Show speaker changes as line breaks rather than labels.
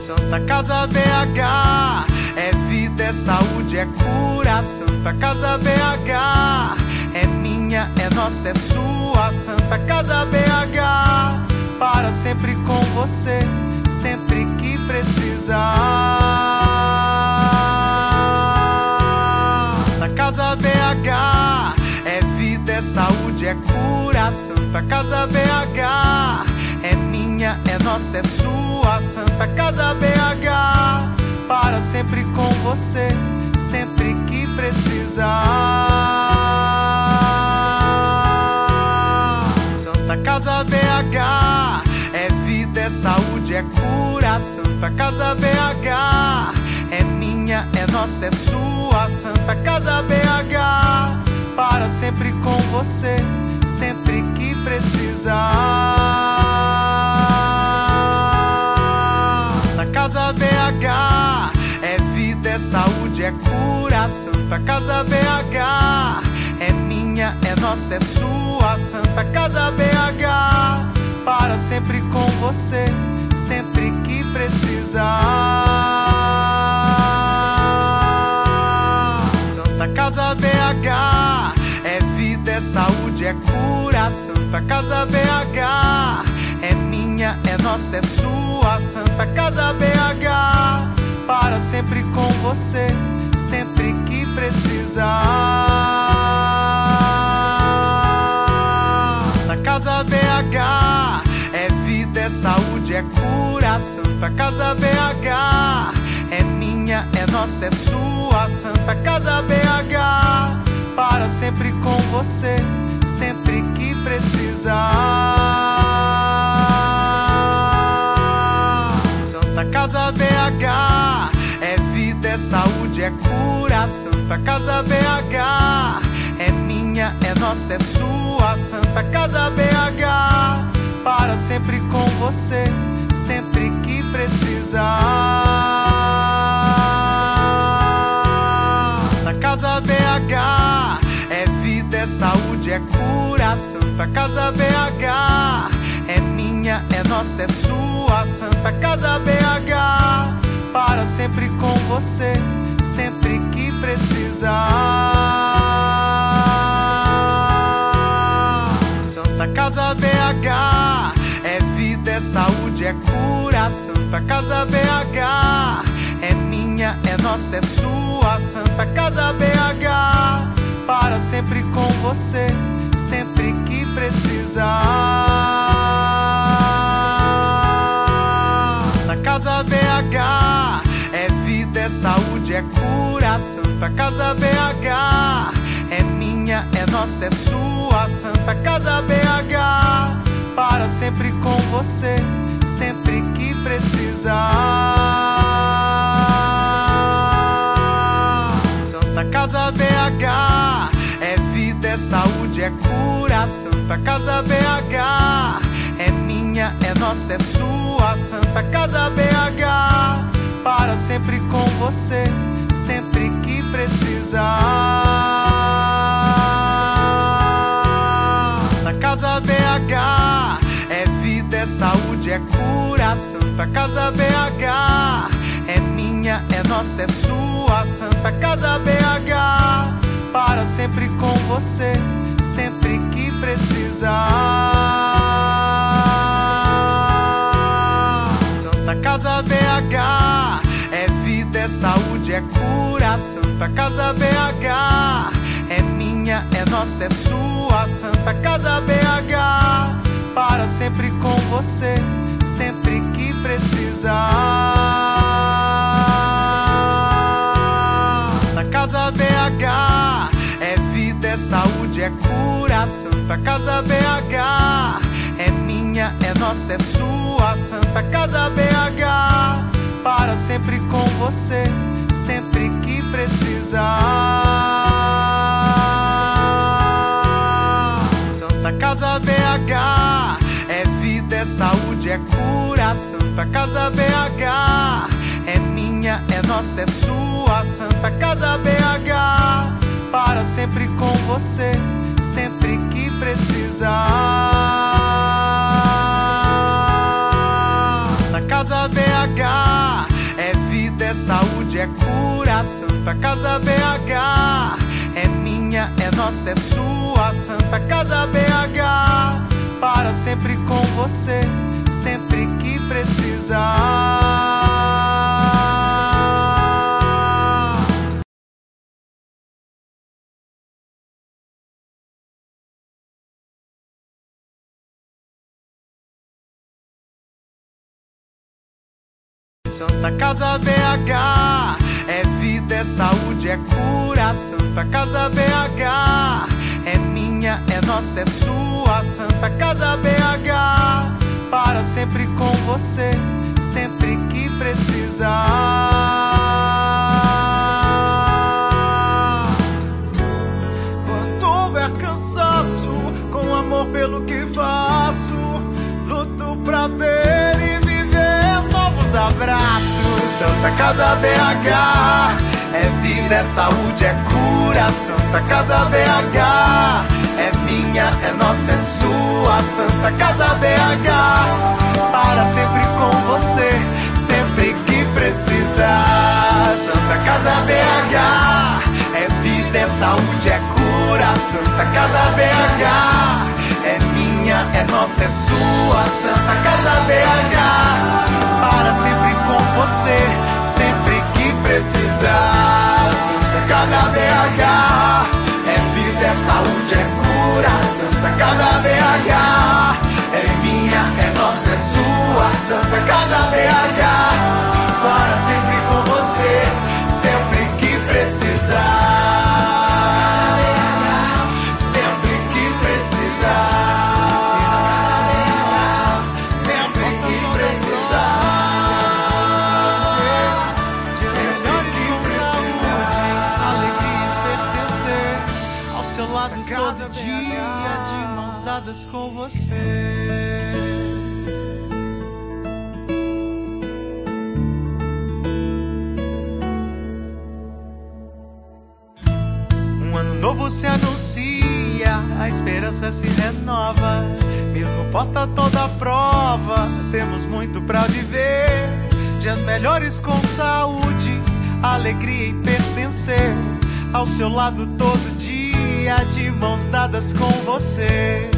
Santa Casa BH é vida, é saúde, é cura. Santa Casa BH é minha, é nossa, é sua. Santa Casa BH para sempre com você, sempre que precisar. Santa Casa BH é vida, é saúde, é cura. Santa Casa BH nossa, é sua. Santa Casa BH para sempre com você, sempre que precisar. Santa Casa BH é vida, é saúde, é cura. Santa Casa BH é minha, é nossa, é sua. Santa Casa BH para sempre com você, sempre que precisar. Saúde, é cura. Santa Casa BH é minha, é nossa, é sua. Santa Casa BH para sempre com você, sempre que precisar. Santa Casa BH é vida, é saúde, é cura. Santa Casa BH é minha, é nossa, é sua. Santa Casa BH sempre com você, sempre que precisar. Santa Casa BH é vida, é saúde, é cura. Santa Casa BH é minha, é nossa, é sua. Santa Casa BH para sempre com você, sempre que precisar. Santa Casa BH é saúde, é cura. Santa Casa BH é minha, é nossa, é sua. Santa Casa BH para sempre com você, sempre que precisar. Santa Casa BH é vida, é saúde, é cura. Santa Casa BH é minha, é nossa, é sua. Santa Casa BH para sempre com você, sempre que precisar. Santa Casa BH é vida, é saúde, é cura. Santa Casa BH é minha, é nossa, é sua. Santa Casa BH para sempre com você, sempre que precisar. É cura. Santa Casa BH é minha, é nossa, é sua. Santa Casa BH para sempre com você, sempre que precisar. Santa Casa BH é vida, é saúde, é cura. Santa Casa BH é minha, é nossa, é sua. Santa Casa BH para sempre com você, sempre que precisar. Santa Casa BH é vida, é saúde, é cura. Santa Casa BH é minha, é nossa, é sua. Santa Casa BH para sempre com você, sempre que precisar. É cura. Santa Casa BH é minha, é nossa, é sua. Santa Casa BH para sempre com você, sempre que precisar. Santa Casa BH é vida, é saúde, é cura. Santa Casa BH é minha, é nossa, é sua. Santa Casa BH para sempre com você, sempre que precisar. Santa Casa BH é vida, é saúde, é cura. Santa Casa BH é minha, é nossa, é sua. Santa Casa BH para sempre com você, sempre que precisar. Santa Casa BH é saúde, é cura. Santa Casa BH é minha, é nossa, é sua. Santa Casa BH para sempre com você, sempre que precisar. Santa Casa BH é vida, é saúde, é cura. Santa Casa BH é minha, é nossa, é sua. Santa Casa BH para sempre com você, sempre que Santa Casa BH é vida, é saúde, é cura. Santa Casa BH é minha, é nossa, é sua. Santa Casa BH para sempre com você, sempre que precisar. Santa Casa BH é vida, é saúde, é cura. Santa Casa BH é minha, é nossa, é sua. Santa Casa BH Santa Casa com você. Um ano novo se anuncia, a esperança se renova. Mesmo posta toda a prova, temos muito pra viver. Dias melhores com saúde, alegria em pertencer. Ao seu lado todo dia, de mãos dadas com você.